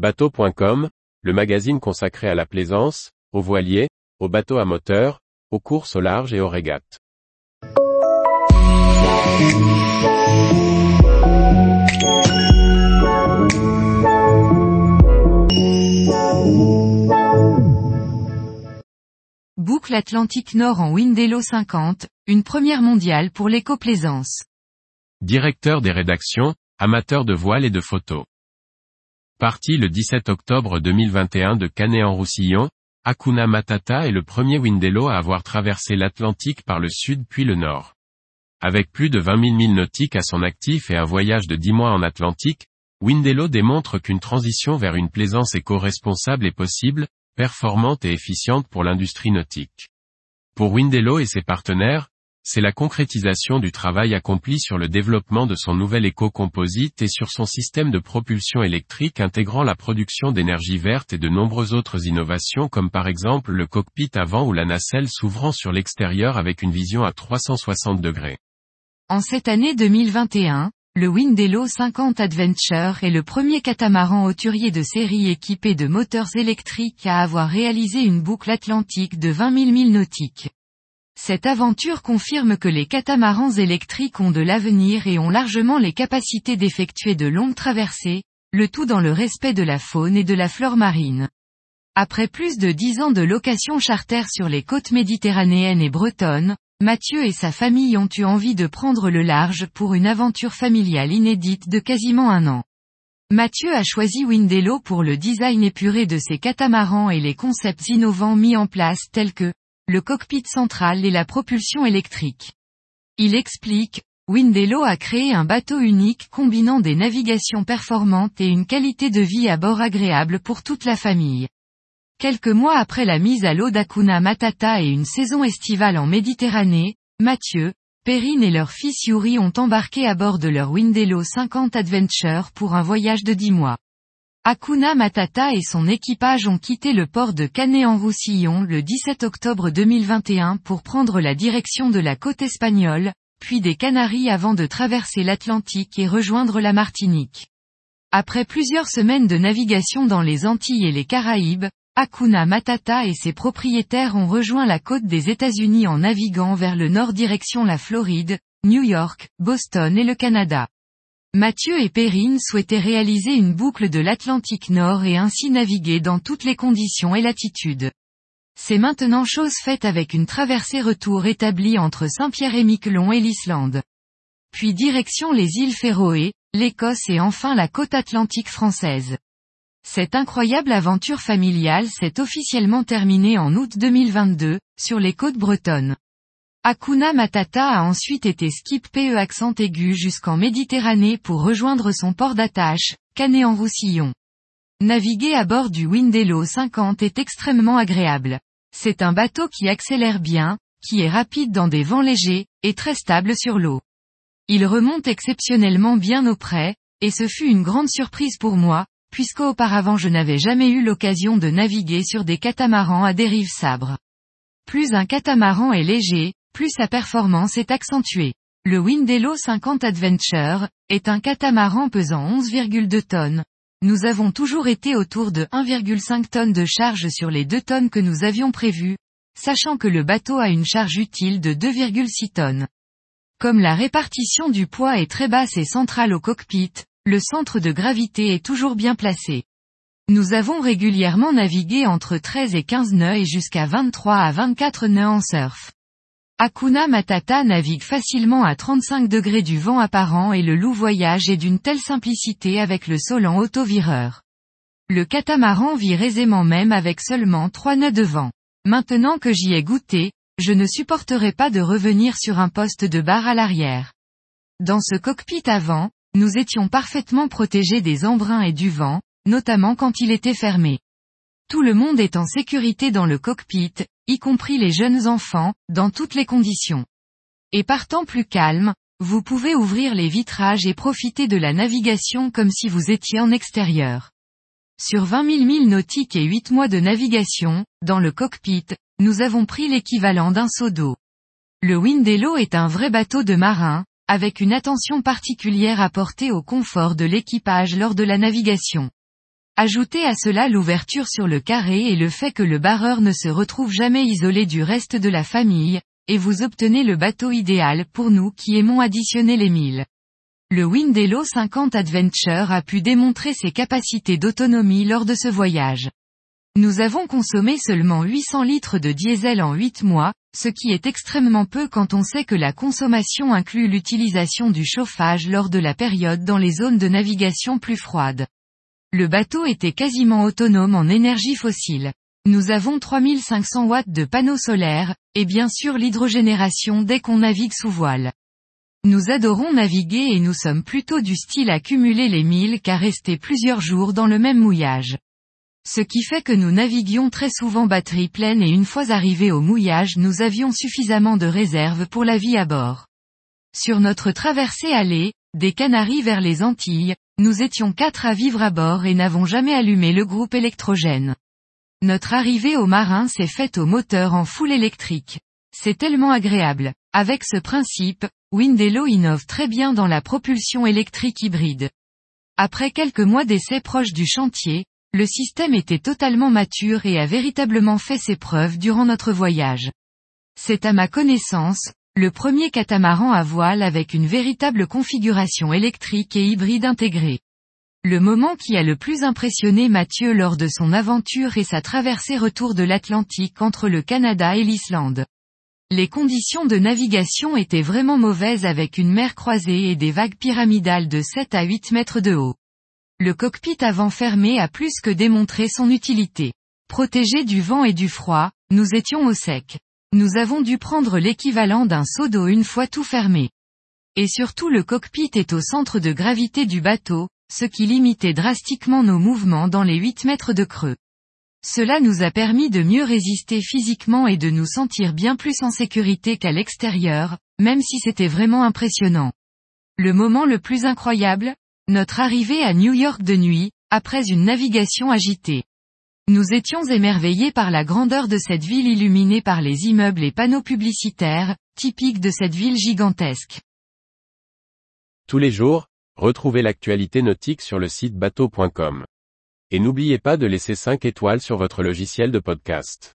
Bateau.com, le magazine consacré à la plaisance, aux voiliers, aux bateaux à moteur, aux courses au large et aux régates. Boucle Atlantique Nord en Windelo 50, une première mondiale pour l'éco-plaisance. Directeur des rédactions, amateur de voile et de photos. Parti le 17 octobre 2021 de Canet-en-Roussillon, Hakuna Matata est le premier Windelo à avoir traversé l'Atlantique par le sud puis le nord. Avec plus de 20 000 milles nautiques à son actif et un voyage de 10 mois en Atlantique, Windelo démontre qu'une transition vers une plaisance éco-responsable est possible, performante et efficiente pour l'industrie nautique. Pour Windelo et ses partenaires, c'est la concrétisation du travail accompli sur le développement de son nouvel éco-composite et sur son système de propulsion électrique intégrant la production d'énergie verte et de nombreuses autres innovations comme par exemple le cockpit avant ou la nacelle s'ouvrant sur l'extérieur avec une vision à 360 degrés. En cette année 2021, le Windelo 50 Adventure est le premier catamaran hauturier de série équipé de moteurs électriques à avoir réalisé une boucle atlantique de 20 000 milles nautiques. Cette aventure confirme que les catamarans électriques ont de l'avenir et ont largement les capacités d'effectuer de longues traversées, le tout dans le respect de la faune et de la flore marine. Après plus de dix ans de location charter sur les côtes méditerranéennes et bretonnes, Mathieu et sa famille ont eu envie de prendre le large pour une aventure familiale inédite de quasiment un an. Mathieu a choisi Windelo pour le design épuré de ses catamarans et les concepts innovants mis en place tels que le cockpit central et la propulsion électrique. Il explique, Windelo a créé un bateau unique combinant des navigations performantes et une qualité de vie à bord agréable pour toute la famille. Quelques mois après la mise à l'eau d'Akuna Matata et une saison estivale en Méditerranée, Mathieu, Perrine et leur fils Yuri ont embarqué à bord de leur Windelo 50 Adventure pour un voyage de 10 mois. Akuna Matata et son équipage ont quitté le port de Canet-en-Roussillon le 17 octobre 2021 pour prendre la direction de la côte espagnole, puis des Canaries avant de traverser l'Atlantique et rejoindre la Martinique. Après plusieurs semaines de navigation dans les Antilles et les Caraïbes, Hakuna Matata et ses propriétaires ont rejoint la côte des États-Unis en naviguant vers le nord direction la Floride, New York, Boston et le Canada. Mathieu et Perrine souhaitaient réaliser une boucle de l'Atlantique Nord et ainsi naviguer dans toutes les conditions et latitudes. C'est maintenant chose faite avec une traversée retour établie entre Saint-Pierre-et-Miquelon et l'Islande. Puis direction les îles Féroé, l'Écosse et enfin la côte atlantique française. Cette incroyable aventure familiale s'est officiellement terminée en août 2022, sur les côtes bretonnes. Hakuna Matata a ensuite été skip PE accent aigu jusqu'en Méditerranée pour rejoindre son port d'attache, Canet-en-Roussillon. Naviguer à bord du Windelo 50 est extrêmement agréable. C'est un bateau qui accélère bien, qui est rapide dans des vents légers, et très stable sur l'eau. Il remonte exceptionnellement bien auprès, et ce fut une grande surprise pour moi, puisqu'auparavant je n'avais jamais eu l'occasion de naviguer sur des catamarans à dérive sabre. Plus un catamaran est léger, plus sa performance est accentuée. Le Windelo 50 Adventure, est un catamaran pesant 11,2 tonnes. Nous avons toujours été autour de 1,5 tonnes de charge sur les 2 tonnes que nous avions prévues, sachant que le bateau a une charge utile de 2,6 tonnes. Comme la répartition du poids est très basse et centrale au cockpit, le centre de gravité est toujours bien placé. Nous avons régulièrement navigué entre 13 et 15 nœuds et jusqu'à 23 à 24 nœuds en surf. Hakuna Matata navigue facilement à 35 degrés du vent apparent et le loup voyage est d'une telle simplicité avec le Solan autovireur. Le catamaran vire aisément même avec seulement 3 nœuds de vent. Maintenant que j'y ai goûté, je ne supporterai pas de revenir sur un poste de barre à l'arrière. Dans ce cockpit avant, nous étions parfaitement protégés des embruns et du vent, notamment quand il était fermé. Tout le monde est en sécurité dans le cockpit, y compris les jeunes enfants, dans toutes les conditions. Et partant plus calme, vous pouvez ouvrir les vitrages et profiter de la navigation comme si vous étiez en extérieur. Sur 20 000 milles nautiques et 8 mois de navigation, dans le cockpit, nous avons pris l'équivalent d'un seau d'eau. Le Windelo est un vrai bateau de marin, avec une attention particulière apportée au confort de l'équipage lors de la navigation. Ajoutez à cela l'ouverture sur le carré et le fait que le barreur ne se retrouve jamais isolé du reste de la famille, et vous obtenez le bateau idéal pour nous qui aimons additionner les milles. Le Windello 50 Adventure a pu démontrer ses capacités d'autonomie lors de ce voyage. Nous avons consommé seulement 800 litres de diesel en 8 mois, ce qui est extrêmement peu quand on sait que la consommation inclut l'utilisation du chauffage lors de la période dans les zones de navigation plus froides. Le bateau était quasiment autonome en énergie fossile. Nous avons 3500 watts de panneaux solaires, et bien sûr l'hydrogénération dès qu'on navigue sous voile. Nous adorons naviguer et nous sommes plutôt du style à cumuler les milles qu'à rester plusieurs jours dans le même mouillage. Ce qui fait que nous naviguions très souvent batterie pleine et une fois arrivés au mouillage nous avions suffisamment de réserves pour la vie à bord. Sur notre traversée allée, des Canaries vers les Antilles, nous étions quatre à vivre à bord et n'avons jamais allumé le groupe électrogène. Notre arrivée au marin s'est faite au moteur en full électrique. C'est tellement agréable. Avec ce principe, Windello innove très bien dans la propulsion électrique hybride. Après quelques mois d'essais proches du chantier, le système était totalement mature et a véritablement fait ses preuves durant notre voyage. C'est à ma connaissance, le premier catamaran à voile avec une véritable configuration électrique et hybride intégrée. Le moment qui a le plus impressionné Mathieu lors de son aventure est sa traversée retour de l'Atlantique entre le Canada et l'Islande. Les conditions de navigation étaient vraiment mauvaises avec une mer croisée et des vagues pyramidales de 7 à 8 mètres de haut. Le cockpit avant fermé a plus que démontré son utilité. Protégé du vent et du froid, nous étions au sec. Nous avons dû prendre l'équivalent d'un seau d'eau une fois tout fermé. Et surtout le cockpit est au centre de gravité du bateau, ce qui limitait drastiquement nos mouvements dans les 8 mètres de creux. Cela nous a permis de mieux résister physiquement et de nous sentir bien plus en sécurité qu'à l'extérieur, même si c'était vraiment impressionnant. Le moment le plus incroyable Notre arrivée à New York de nuit, après une navigation agitée. Nous étions émerveillés par la grandeur de cette ville illuminée par les immeubles et panneaux publicitaires, typiques de cette ville gigantesque. Tous les jours, retrouvez l'actualité nautique sur le site bateau.com. Et n'oubliez pas de laisser 5 étoiles sur votre logiciel de podcast.